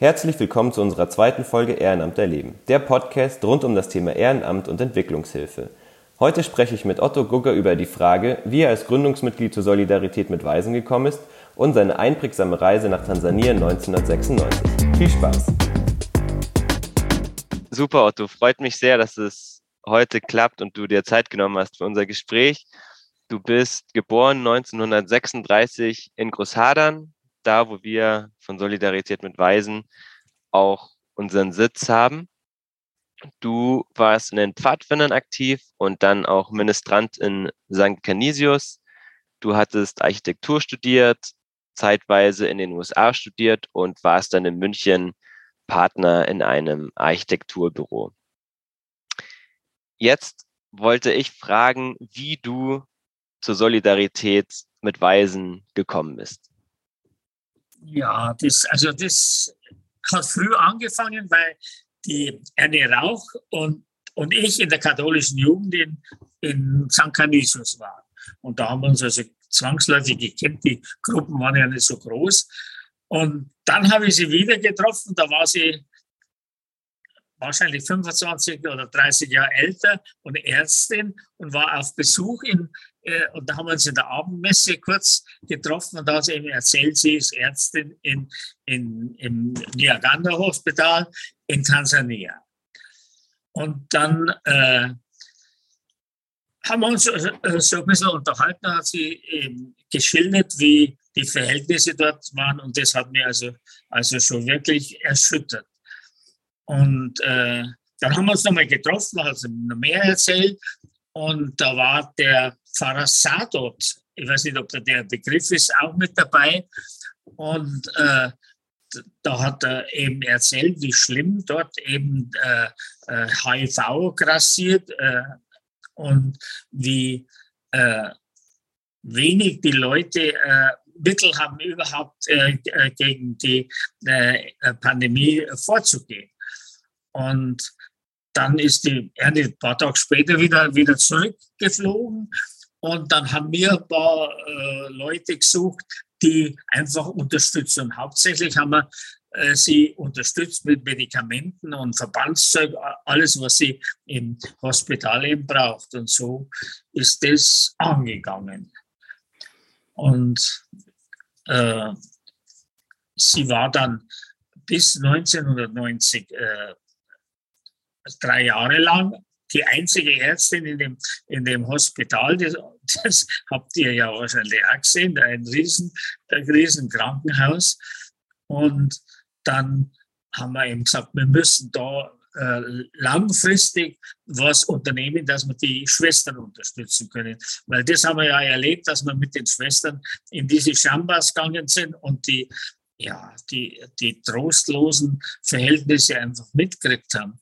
Herzlich willkommen zu unserer zweiten Folge Ehrenamt erleben, der Podcast rund um das Thema Ehrenamt und Entwicklungshilfe. Heute spreche ich mit Otto Gugger über die Frage, wie er als Gründungsmitglied zur Solidarität mit Waisen gekommen ist und seine einprägsame Reise nach Tansania 1996. Viel Spaß! Super, Otto. Freut mich sehr, dass es heute klappt und du dir Zeit genommen hast für unser Gespräch. Du bist geboren 1936 in Großhadern, da, wo wir von Solidarität mit Weisen auch unseren Sitz haben. Du warst in den Pfadfindern aktiv und dann auch Ministrant in St. Canisius. Du hattest Architektur studiert, zeitweise in den USA studiert und warst dann in München Partner in einem Architekturbüro. Jetzt wollte ich fragen, wie du zur Solidarität mit Weisen gekommen bist. Ja, das, also das hat früh angefangen, weil die Erne Rauch und, und ich in der katholischen Jugend in, in St. Canisius waren. Und da haben wir uns also zwangsläufig gekannt. Die Gruppen waren ja nicht so groß. Und dann habe ich sie wieder getroffen. Da war sie wahrscheinlich 25 oder 30 Jahre älter und Ärztin und war auf Besuch in, äh, und da haben wir uns in der Abendmesse kurz getroffen und da hat sie eben erzählt, sie ist Ärztin in, in, im Niaganda Hospital in Tansania. Und dann äh, haben wir uns äh, so ein bisschen unterhalten, hat sie eben geschildert, wie die Verhältnisse dort waren und das hat mich also, also schon wirklich erschüttert. Und äh, dann haben wir uns nochmal getroffen, hat sie noch mehr erzählt und da war der Pfarrer Sadot, ich weiß nicht, ob da der Begriff ist, auch mit dabei. Und äh, da hat er eben erzählt, wie schlimm dort eben äh, äh, HIV grassiert äh, und wie äh, wenig die Leute äh, Mittel haben, überhaupt gegen die Pandemie vorzugehen. Und dann ist die Erde ein paar Tage später wieder, wieder zurückgeflogen. Und dann haben wir ein paar äh, Leute gesucht, die einfach unterstützen. Und hauptsächlich haben wir äh, sie unterstützt mit Medikamenten und Verbandszeug, alles, was sie im Hospital eben braucht. Und so ist das angegangen. Und äh, sie war dann bis 1990 äh, drei Jahre lang die einzige Ärztin in dem, in dem Hospital, das, das habt ihr ja wahrscheinlich auch gesehen, ein riesen, ein riesen Krankenhaus. Und dann haben wir eben gesagt, wir müssen da äh, langfristig was unternehmen, dass wir die Schwestern unterstützen können. Weil das haben wir ja erlebt, dass wir mit den Schwestern in diese Chambas gegangen sind und die, ja, die, die trostlosen Verhältnisse einfach mitgekriegt haben.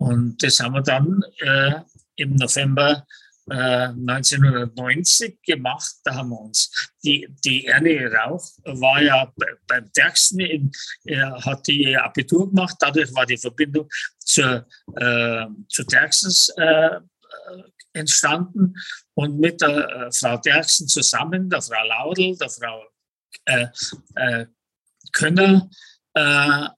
Und das haben wir dann äh, im November äh, 1990 gemacht. Da haben wir uns die, die Erne Rauch war ja beim Terksen, in, hat die Abitur gemacht, dadurch war die Verbindung zur, äh, zu Terksens äh, entstanden. Und mit der äh, Frau Terksen zusammen, der Frau Laudel, der Frau äh, äh, Könner, äh,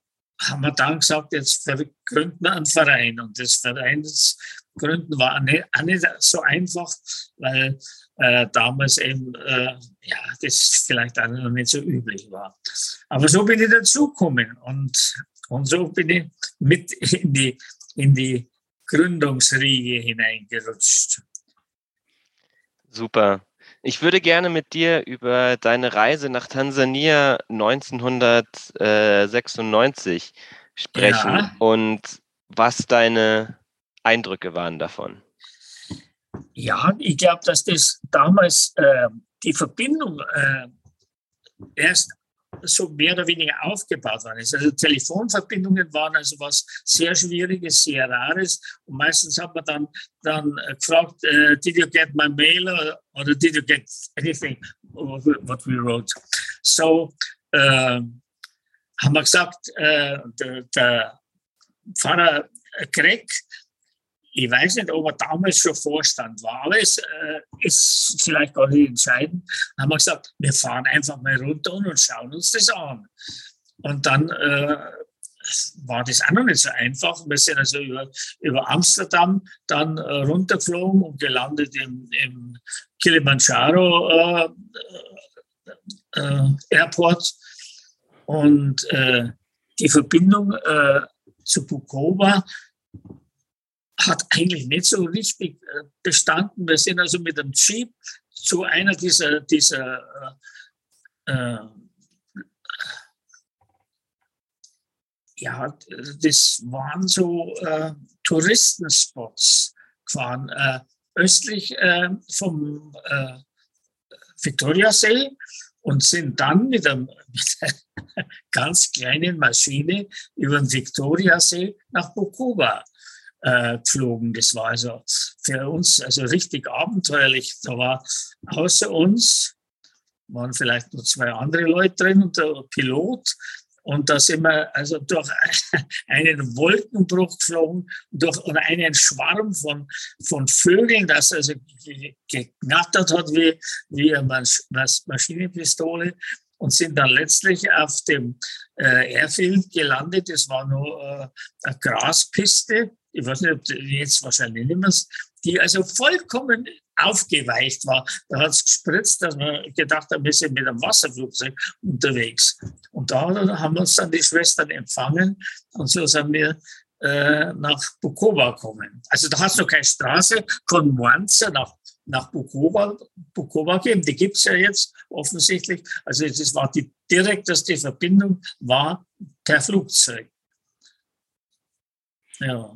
haben wir dann gesagt, jetzt gründen wir einen Verein. Und das Vereinsgründen war nicht, auch nicht so einfach, weil äh, damals eben, äh, ja, das vielleicht auch noch nicht so üblich war. Aber so bin ich dazugekommen und, und so bin ich mit in die, in die Gründungsriege hineingerutscht. Super. Ich würde gerne mit dir über deine Reise nach Tansania 1996 sprechen ja. und was deine Eindrücke waren davon. Ja, ich glaube, dass das damals äh, die Verbindung äh, erst so mehr oder weniger aufgebaut worden ist. Also Telefonverbindungen waren also was sehr Schwieriges, sehr Rares. Und meistens hat man dann, dann gefragt, uh, did you get my mail or, or, did you get anything what we wrote? So äh, haben wir gesagt, äh, der, der Pfarrer Greg ich weiß nicht, ob er damals schon Vorstand war, aber es äh, ist vielleicht gar nicht entscheidend. Dann haben wir gesagt, wir fahren einfach mal runter und schauen uns das an. Und dann äh, war das auch noch nicht so einfach. Wir sind also über, über Amsterdam dann äh, runtergeflogen und gelandet im, im Kilimanjaro äh, äh, Airport. Und äh, die Verbindung zu Bukova hat eigentlich nicht so richtig äh, bestanden. Wir sind also mit dem Jeep zu einer dieser, dieser äh, ja, das waren so äh, Touristenspots gefahren, äh, östlich äh, vom äh, Viktoriasee und sind dann mit, einem, mit einer ganz kleinen Maschine über den Viktoriasee nach Bukoba äh, geflogen. Das war also für uns also richtig abenteuerlich. Da war außer uns waren vielleicht noch zwei andere Leute drin und der Pilot und da sind wir also durch einen Wolkenbruch geflogen, durch einen Schwarm von, von Vögeln, das also geknattert hat wie, wie eine Maschinenpistole und sind dann letztlich auf dem äh, Airfield gelandet. Das war nur äh, eine Graspiste. Ich weiß nicht, ob jetzt wahrscheinlich nicht mehr, die also vollkommen aufgeweicht war. Da hat es gespritzt, dass wir gedacht haben, wir sind mit einem Wasserflugzeug unterwegs. Und da haben uns dann die Schwestern empfangen und so sind wir äh, nach Bukova gekommen. Also da hat es noch keine Straße von Moanza nach, nach Bukova, Bukova gegeben. Die gibt es ja jetzt offensichtlich. Also das war die direkteste Verbindung war per Flugzeug. Ja.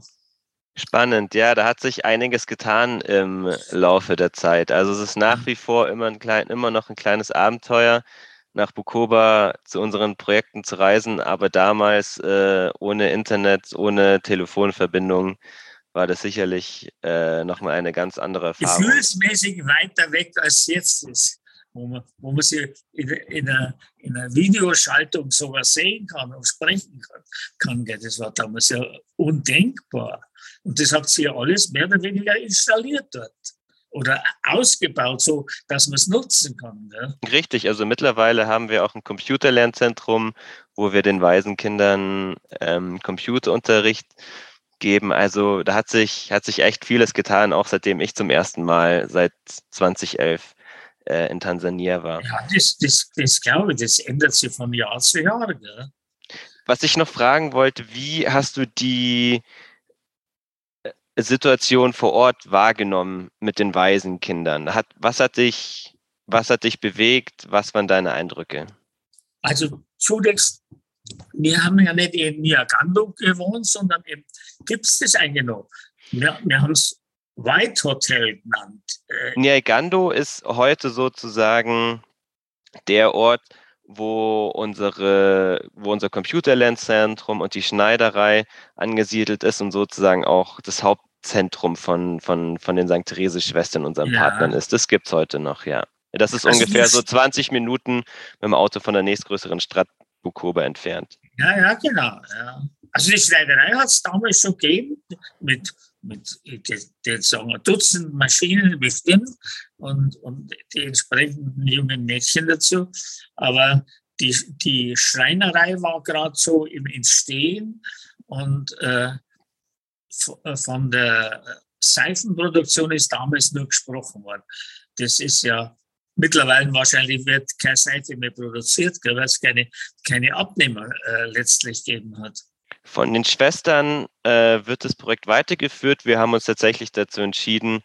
Spannend, ja, da hat sich einiges getan im Laufe der Zeit. Also es ist nach mhm. wie vor immer, ein klein, immer noch ein kleines Abenteuer, nach Bukoba zu unseren Projekten zu reisen, aber damals äh, ohne Internet, ohne Telefonverbindung war das sicherlich äh, nochmal eine ganz andere Erfahrung. Gefühlsmäßig weiter weg als jetzt ist, wo man, wo man sie in, in, einer, in einer Videoschaltung sowas sehen kann und sprechen kann. kann. Das war damals ja undenkbar. Und das hat sie ja alles mehr oder weniger installiert dort oder ausgebaut, so dass man es nutzen kann. Ja. Richtig, also mittlerweile haben wir auch ein Computerlernzentrum, wo wir den Waisenkindern ähm, Computerunterricht geben. Also da hat sich, hat sich echt vieles getan, auch seitdem ich zum ersten Mal seit 2011 äh, in Tansania war. Ja, das, das, das glaube ich, das ändert sich von Jahr zu Jahr. Gell? Was ich noch fragen wollte, wie hast du die Situation vor Ort wahrgenommen mit den Waisenkindern? Hat, was, hat dich, was hat dich bewegt? Was waren deine Eindrücke? Also zunächst, wir haben ja nicht in Niagando gewohnt, sondern im Gips das eingenommen. Wir, wir haben es White Hotel genannt. Äh, Niagando ist heute sozusagen der Ort, wo unsere, wo unser Computerlernzentrum und die Schneiderei angesiedelt ist und sozusagen auch das Hauptzentrum von, von, von den St. Therese-Schwestern, unseren ja. Partnern ist. Das gibt es heute noch, ja. Das ist also ungefähr so 20 Minuten mit dem Auto von der nächstgrößeren Stadt Bukoba entfernt. Ja, ja, genau. Ja. Also die Schneiderei hat es damals schon gegeben, mit, mit den sagen wir, Dutzend Maschinen bestimmt und, und die entsprechenden jungen Mädchen dazu. Aber die, die Schreinerei war gerade so im Entstehen und äh, von der Seifenproduktion ist damals nur gesprochen worden. Das ist ja mittlerweile wahrscheinlich wird keine Seife mehr produziert, weil es keine, keine Abnehmer äh, letztlich gegeben hat. Von den Schwestern äh, wird das Projekt weitergeführt. Wir haben uns tatsächlich dazu entschieden,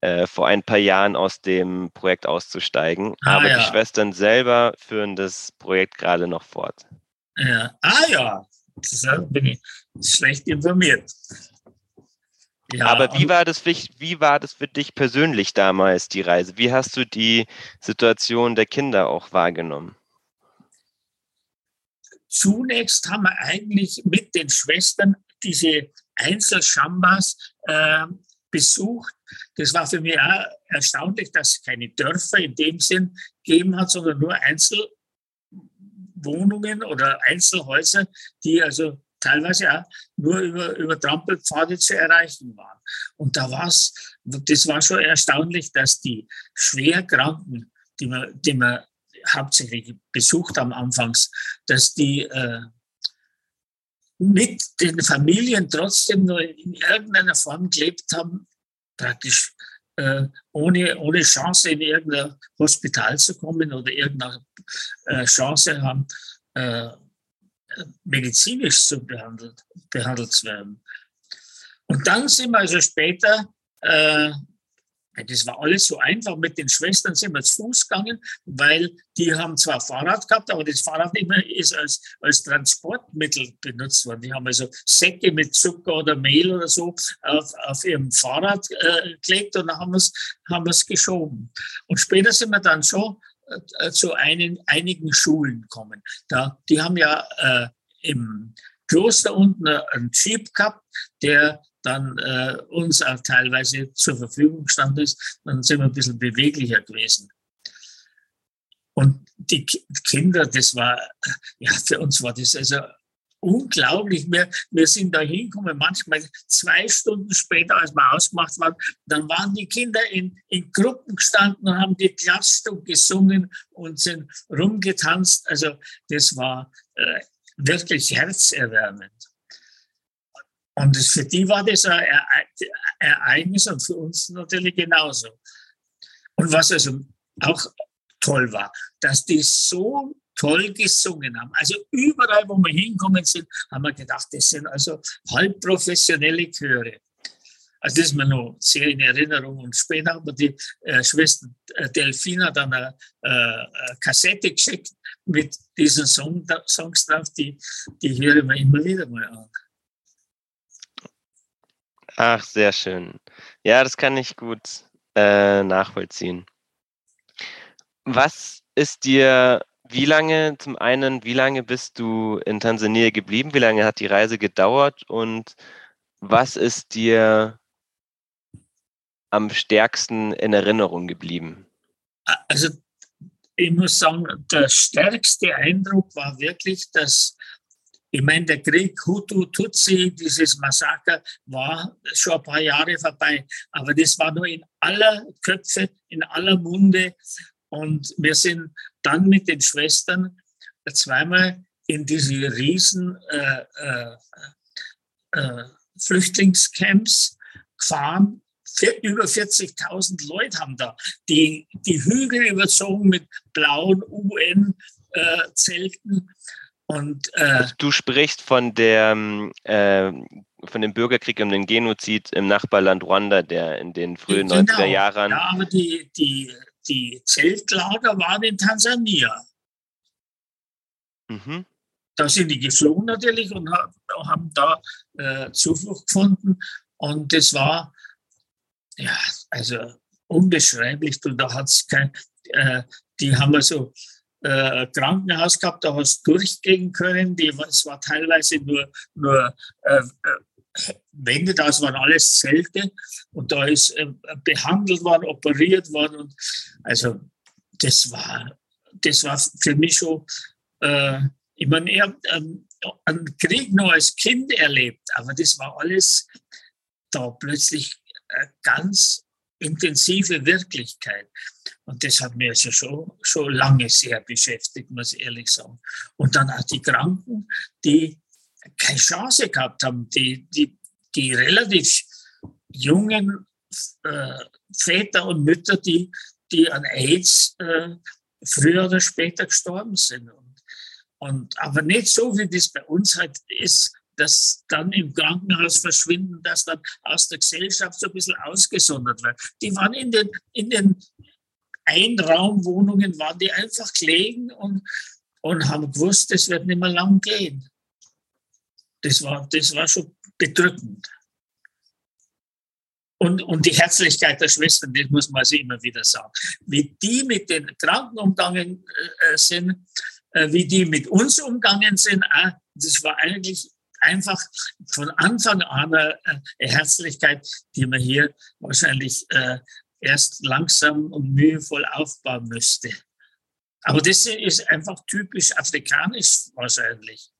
äh, vor ein paar Jahren aus dem Projekt auszusteigen. Ah, Aber ja. die Schwestern selber führen das Projekt gerade noch fort. Ja. Ah ja, das bin ich schlecht informiert. Ja. Aber wie war, das für, wie war das für dich persönlich damals, die Reise? Wie hast du die Situation der Kinder auch wahrgenommen? Zunächst haben wir eigentlich mit den Schwestern diese Einzelschambas äh, besucht. Das war für mich auch erstaunlich, dass es keine Dörfer in dem Sinn gegeben hat, sondern nur Einzelwohnungen oder Einzelhäuser, die also teilweise auch nur über, über Trampelpfade zu erreichen waren. Und da war das war schon erstaunlich, dass die Schwerkranken, die man, die man hauptsächlich besucht haben anfangs, dass die äh, mit den Familien trotzdem nur in irgendeiner Form gelebt haben, praktisch äh, ohne, ohne Chance in irgendein Hospital zu kommen oder irgendeine äh, Chance haben, äh, medizinisch zu behandelt, behandelt zu werden. Und dann sind wir also später äh, das war alles so einfach. Mit den Schwestern sind wir zu Fuß gegangen, weil die haben zwar Fahrrad gehabt, aber das Fahrrad ist als, als Transportmittel benutzt worden. Die haben also Säcke mit Zucker oder Mehl oder so auf, auf ihrem Fahrrad äh, gelegt und dann haben wir es haben geschoben. Und später sind wir dann schon zu einen, einigen Schulen gekommen. Da, die haben ja äh, im Kloster unten einen Jeep gehabt, der dann äh, uns auch teilweise zur Verfügung gestanden ist, dann sind wir ein bisschen beweglicher gewesen. Und die Kinder, das war, ja, für uns war das also unglaublich. Wir, wir sind da hingekommen, manchmal zwei Stunden später, als wir ausgemacht waren, dann waren die Kinder in, in Gruppen gestanden und haben die Klatschstück gesungen und sind rumgetanzt. Also das war äh, wirklich herzerwärmend. Und für die war das ein Ereignis und für uns natürlich genauso. Und was also auch toll war, dass die so toll gesungen haben. Also überall, wo wir hinkommen sind, haben wir gedacht, das sind also halbprofessionelle Chöre. Also das ist mir noch sehr in Erinnerung. Und später haben wir die äh, Schwester äh, Delfina dann eine, äh, eine, Kassette geschickt mit diesen Song, Songs drauf, die, die hören wir immer wieder mal an. Ach, sehr schön. Ja, das kann ich gut äh, nachvollziehen. Was ist dir, wie lange, zum einen, wie lange bist du in Tansania geblieben? Wie lange hat die Reise gedauert? Und was ist dir am stärksten in Erinnerung geblieben? Also ich muss sagen, der stärkste Eindruck war wirklich, dass ich meine, der Krieg Hutu-Tutsi, dieses Massaker, war schon ein paar Jahre vorbei. Aber das war nur in aller Köpfe, in aller Munde. Und wir sind dann mit den Schwestern zweimal in diese riesen äh, äh, äh, Flüchtlingscamps gefahren. Über 40.000 Leute haben da die, die Hügel überzogen mit blauen UN-Zelten. Und, äh, also du sprichst von der äh, von dem Bürgerkrieg und dem Genozid im Nachbarland Ruanda, der in den frühen genau, 90er Jahren. Ja, aber die, die, die Zeltlager waren in Tansania. Mhm. Da sind die geflohen natürlich und haben da äh, Zuflucht gefunden. Und das war, ja, also unbeschreiblich. Und da hat es kein, äh, die haben also äh, Krankenhaus gehabt, da hast du durchgehen können. Die, es war teilweise nur, nur äh, äh, Wände, das waren alles Zelte und da ist äh, behandelt worden, operiert worden. Und also das war, das war für mich schon, äh, ich meine, ich habe ähm, einen Krieg noch als Kind erlebt, aber das war alles da plötzlich äh, ganz intensive Wirklichkeit. Und das hat mir also schon, schon lange sehr beschäftigt, muss ich ehrlich sagen. Und dann auch die Kranken, die keine Chance gehabt haben, die, die, die relativ jungen äh, Väter und Mütter, die, die an AIDS äh, früher oder später gestorben sind. Und, und, aber nicht so, wie das bei uns halt ist, dass dann im Krankenhaus verschwinden, dass dann aus der Gesellschaft so ein bisschen ausgesondert wird. Die waren in den, in den Einraumwohnungen, waren die einfach gelegen und, und haben gewusst, das wird nicht mehr lang gehen. Das war, das war schon bedrückend. Und, und die Herzlichkeit der Schwestern, das muss man sich immer wieder sagen. Wie die mit den Kranken umgegangen äh, sind, äh, wie die mit uns umgegangen sind, äh, das war eigentlich einfach von Anfang an eine, Herzlichkeit, die man hier wahrscheinlich äh, erst langsam und mühevoll aufbauen müsste. Aber das ist einfach typisch afrikanisch wahrscheinlich.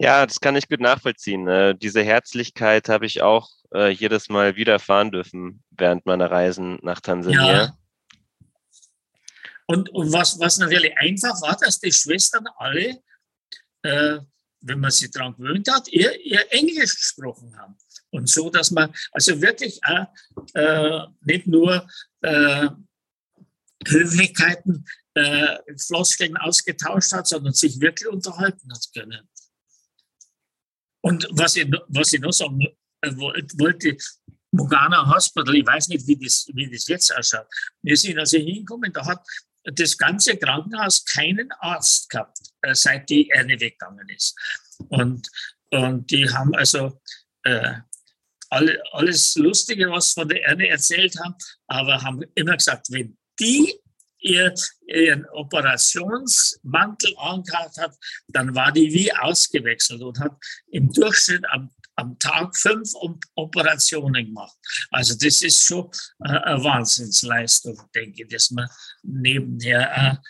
Ja, das kann ich gut nachvollziehen. Äh, diese Herzlichkeit habe ich auch äh, jedes Mal wieder erfahren dürfen während meiner Reisen nach Tansania. Ja. Und, und was, was natürlich einfach war, dass die Schwestern alle äh, wenn man sich daran gewöhnt hat, ihr, ihr Englisch gesprochen haben. Und so, dass man also wirklich auch, äh, nicht nur äh, Höflichkeiten, äh, Floskeln ausgetauscht hat, sondern sich wirklich unterhalten hat können. Und was ich, was ich noch sagen äh, wollte, Mugana Hospital, ich weiß nicht, wie das, wie das jetzt ausschaut. Wir sind also hingekommen, da hat das ganze Krankenhaus keinen Arzt gehabt, äh, seit die Erne weggegangen ist. Und, und die haben also äh, alle, alles Lustige, was von der Erne erzählt haben, aber haben immer gesagt, wenn die ihr, ihren Operationsmantel angehabt hat, dann war die wie ausgewechselt und hat im Durchschnitt am, am Tag fünf Operationen gemacht. Also das ist schon eine Wahnsinnsleistung, denke ich, dass man nebenher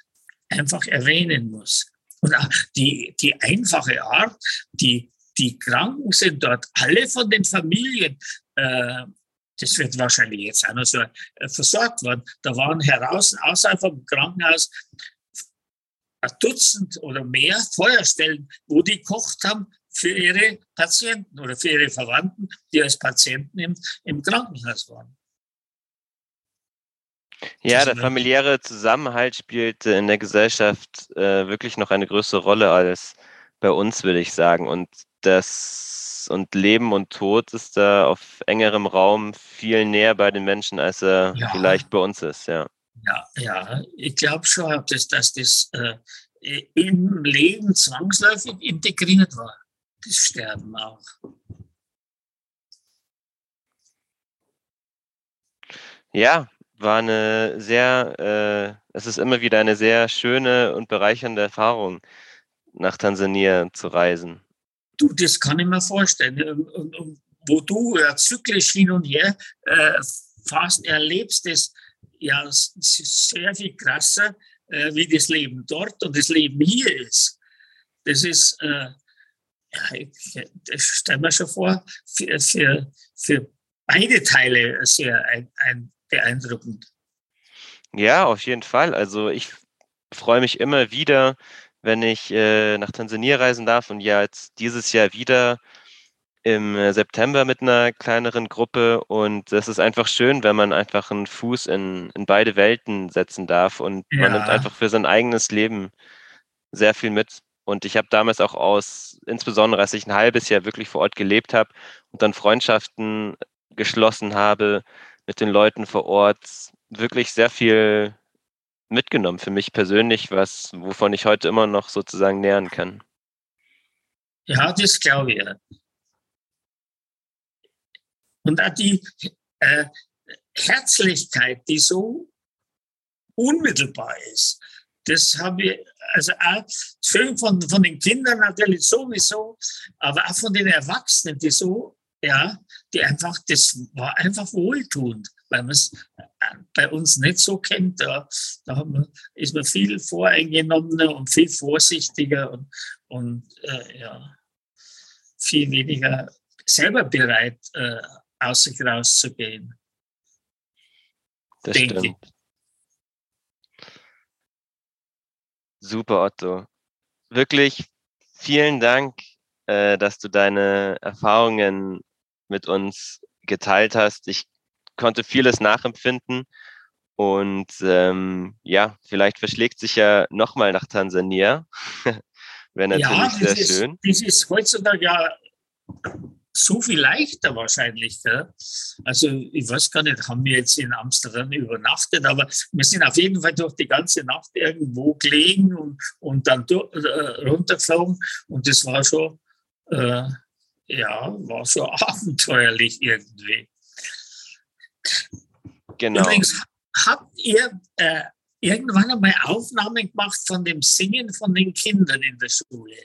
äh, einfach erwähnen muss. Und die, die einfache Art, die, die Kranken sind dort alle von den Familien äh, das wird wahrscheinlich jetzt auch noch so äh, versorgt worden. Da waren heraus, außerhalb vom Krankenhaus ein Dutzend oder mehr Feuerstellen, wo die kocht haben für ihre Patienten oder für ihre Verwandten, die als Patienten im, im Krankenhaus waren. Ja, der familiäre Zusammenhalt spielt in der Gesellschaft äh, wirklich noch eine größere Rolle als bei uns, würde ich sagen. Und das und Leben und Tod ist da auf engerem Raum viel näher bei den Menschen, als er ja. vielleicht bei uns ist, ja. Ja, ja, ich glaube schon, dass, dass das äh, im Leben zwangsläufig integriert war, das Sterben auch. Ja, war eine sehr, äh, es ist immer wieder eine sehr schöne und bereichernde Erfahrung, nach Tansania zu reisen. Du, das kann ich mir vorstellen. Und, und, und wo du ja zyklisch hin und her äh, fast erlebst, das ja sehr viel krasser, äh, wie das Leben dort und das Leben hier ist. Das ist, äh, ja, ich, das stelle mir schon vor, für, für, für beide Teile sehr ein, ein beeindruckend. Ja, auf jeden Fall. Also ich freue mich immer wieder, wenn ich äh, nach Tansania reisen darf und ja jetzt dieses Jahr wieder im äh, September mit einer kleineren Gruppe und das ist einfach schön, wenn man einfach einen Fuß in, in beide Welten setzen darf und ja. man nimmt einfach für sein eigenes Leben sehr viel mit. Und ich habe damals auch aus, insbesondere als ich ein halbes Jahr wirklich vor Ort gelebt habe und dann Freundschaften geschlossen habe mit den Leuten vor Ort, wirklich sehr viel mitgenommen für mich persönlich, was, wovon ich heute immer noch sozusagen nähern kann. Ja, das glaube ich. Und auch die äh, Herzlichkeit, die so unmittelbar ist, das habe ich, also auch schön von, von den Kindern natürlich sowieso, aber auch von den Erwachsenen, die so, ja, die einfach, das war einfach wohltuend weil man es bei uns nicht so kennt. Da, da man, ist man viel voreingenommener und viel vorsichtiger und, und äh, ja, viel weniger selber bereit, äh, aus sich rauszugehen. Das stimmt. Ich. Super, Otto. Wirklich vielen Dank, äh, dass du deine Erfahrungen mit uns geteilt hast. Ich konnte vieles nachempfinden. Und ähm, ja, vielleicht verschlägt sich ja nochmal nach Tansania. Wäre natürlich ja, sehr ist, schön. Das ist heutzutage ja so viel leichter wahrscheinlich. Gell? Also ich weiß gar nicht, haben wir jetzt in Amsterdam übernachtet, aber wir sind auf jeden Fall durch die ganze Nacht irgendwo gelegen und, und dann durch, äh, runtergeflogen. Und das war schon, äh, ja, war schon abenteuerlich irgendwie. Genau. Übrigens, habt ihr äh, irgendwann einmal Aufnahmen gemacht von dem Singen von den Kindern in der Schule?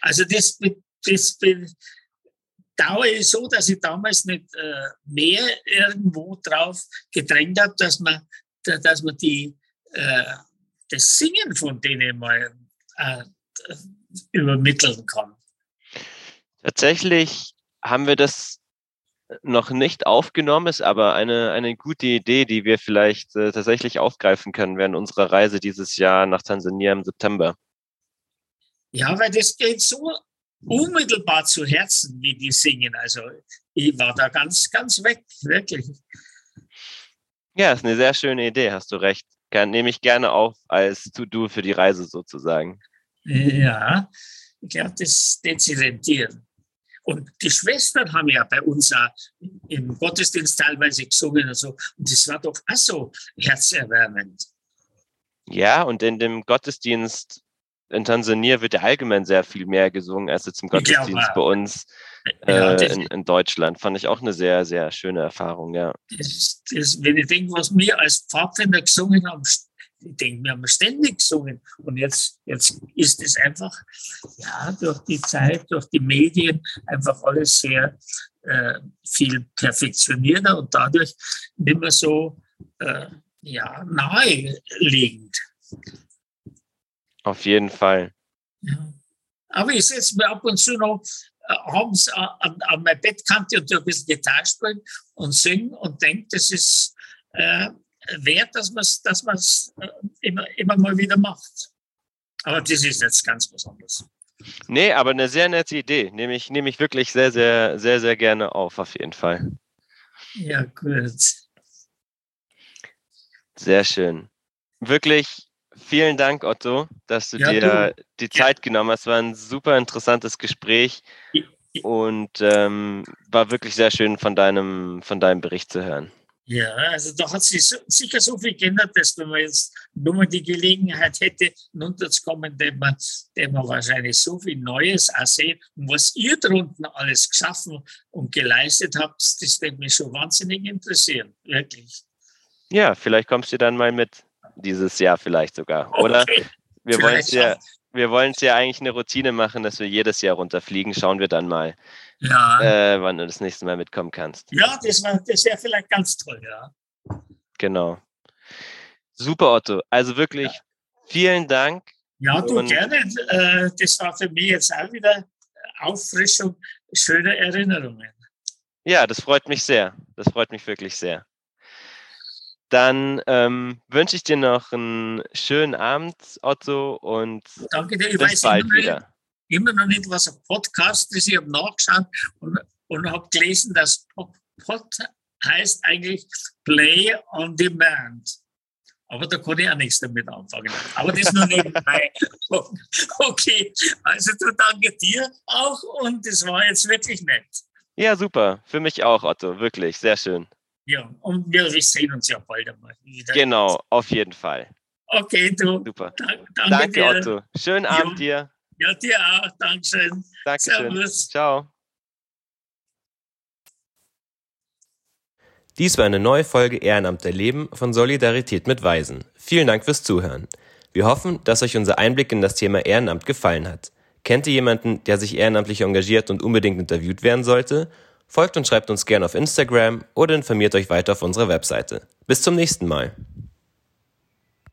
Also das, das bedauere ich so, dass ich damals nicht äh, mehr irgendwo drauf gedrängt habe, dass man, dass man die, äh, das Singen von denen mal äh, übermitteln kann. Tatsächlich haben wir das noch nicht aufgenommen ist, aber eine, eine gute Idee, die wir vielleicht äh, tatsächlich aufgreifen können während unserer Reise dieses Jahr nach Tansania im September. Ja, weil das geht so unmittelbar zu Herzen, wie die singen. Also ich war da ganz, ganz weg, wirklich. Ja, ist eine sehr schöne Idee, hast du recht. nehme ich gerne auf als To-Do für die Reise sozusagen. Ja, ich glaube, das dezidentieren. Und die Schwestern haben ja bei uns auch im Gottesdienst teilweise gesungen und so. Und das war doch auch so herzerwärmend. Ja, und in dem Gottesdienst in Tansania wird ja allgemein sehr viel mehr gesungen als jetzt im Gottesdienst bei uns äh, ja, in, in, Deutschland. Fand ich auch eine sehr, sehr schöne Erfahrung, ja. Das, das, wenn ich denke, was wir als Pfadfinder gesungen haben, ich denke, wir haben ständig gesungen. Und jetzt, jetzt ist es einfach, ja, durch die Zeit, durch die Medien, einfach alles sehr äh, viel perfektionierter und dadurch nicht mehr so äh, ja, naheliegend. Auf jeden Fall. Ja. Aber ich setze mir ab und zu noch äh, abends an, an mein Bettkante und ein bisschen Gitarre spielen und singen und denke, das ist äh, wert, dass man es dass äh, immer, immer mal wieder macht. Aber das ist jetzt ganz besonders. Nee, aber eine sehr nette Idee. Nehme ich, nehme ich wirklich sehr, sehr, sehr, sehr gerne auf, auf jeden Fall. Ja, gut. Sehr schön. Wirklich vielen Dank, Otto, dass du ja, dir du. die Zeit ja. genommen hast. War ein super interessantes Gespräch und ähm, war wirklich sehr schön von deinem, von deinem Bericht zu hören. Ja, also da hat sich so, sicher so viel geändert, dass wenn man jetzt nur mal die Gelegenheit hätte, runterzukommen, dem man, man wahrscheinlich so viel Neues auch sehen. Und was ihr drunten alles geschaffen und geleistet habt, das wird mich schon wahnsinnig interessieren, wirklich. Ja, vielleicht kommst du dann mal mit dieses Jahr vielleicht sogar, oder? Okay. Wir wollen es ja, wir wollen es ja eigentlich eine Routine machen, dass wir jedes Jahr runterfliegen. Schauen wir dann mal, ja. äh, wann du das nächste Mal mitkommen kannst. Ja, das, das wäre vielleicht ganz toll, ja. Genau. Super, Otto. Also wirklich ja. vielen Dank. Ja, du gerne. Äh, das war für mich jetzt auch wieder Auffrischung, schöne Erinnerungen. Ja, das freut mich sehr. Das freut mich wirklich sehr. Dann ähm, wünsche ich dir noch einen schönen Abend, Otto, und Danke dir. Bis bald wieder. Immer noch nicht, was ein Podcast ist. Ich habe nachgeschaut und, und habe gelesen, dass Pod heißt eigentlich Play on Demand. Aber da kann ich auch nichts damit anfangen. Aber das nur nebenbei. Okay, also du danke dir auch und das war jetzt wirklich nett. Ja, super. Für mich auch, Otto. Wirklich, sehr schön. Ja, und wir sehen uns ja bald einmal wieder. Genau, auf jeden Fall. Okay, du. Super. Da, danke, danke. Otto. Schönen ja. Abend dir. Ja, dir auch. Dankeschön. Dankeschön. Servus. Ciao. Dies war eine neue Folge Ehrenamt der Leben von Solidarität mit Weisen. Vielen Dank fürs Zuhören. Wir hoffen, dass euch unser Einblick in das Thema Ehrenamt gefallen hat. Kennt ihr jemanden, der sich ehrenamtlich engagiert und unbedingt interviewt werden sollte? Folgt und schreibt uns gerne auf Instagram oder informiert euch weiter auf unserer Webseite. Bis zum nächsten Mal.